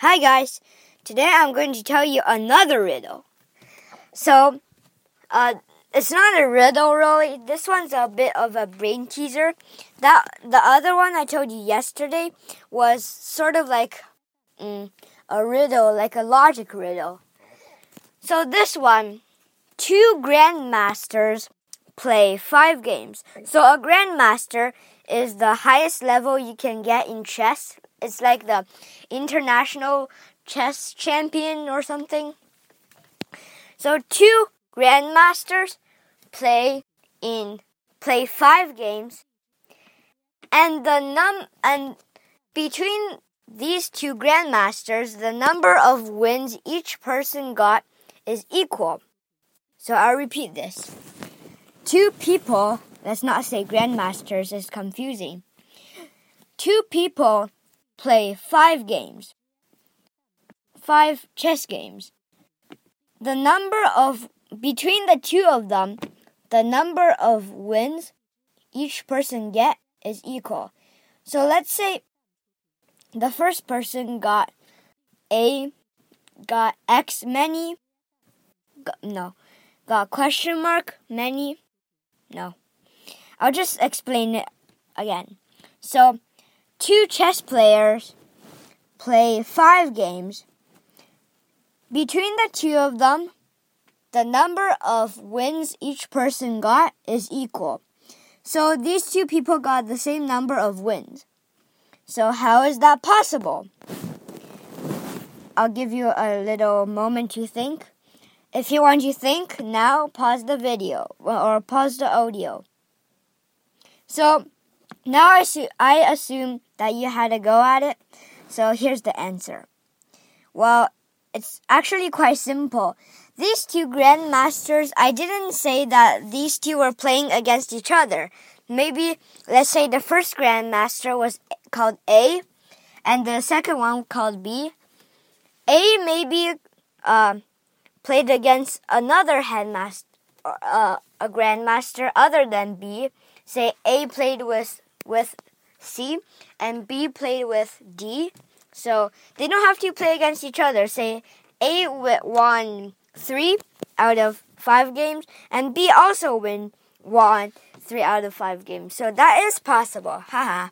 Hi guys, today I'm going to tell you another riddle. So, uh, it's not a riddle really. This one's a bit of a brain teaser. That the other one I told you yesterday was sort of like mm, a riddle, like a logic riddle. So this one, two grandmasters play five games. So a grandmaster is the highest level you can get in chess. It's like the international chess champion or something. So two grandmasters play in play five games and the num and between these two grandmasters the number of wins each person got is equal. So I'll repeat this. Two people, let's not say grandmasters, is confusing. Two people play five games, five chess games. The number of, between the two of them, the number of wins each person get is equal. So let's say the first person got A, got X many, got, no, got question mark many, no. I'll just explain it again. So, two chess players play five games. Between the two of them, the number of wins each person got is equal. So these two people got the same number of wins. So how is that possible? I'll give you a little moment to think. If you want to think, now pause the video or pause the audio. So now I, assume, I assume that you had a go at it. So here's the answer. Well, it's actually quite simple. These two grandmasters, I didn't say that these two were playing against each other. Maybe, let's say the first grandmaster was called A, and the second one called B. A maybe uh, played against another headmaster, uh, a grandmaster other than B. Say A played with with C and B played with D. So they don't have to play against each other. Say A won three out of five games, and B also win won three out of five games. So that is possible. Haha.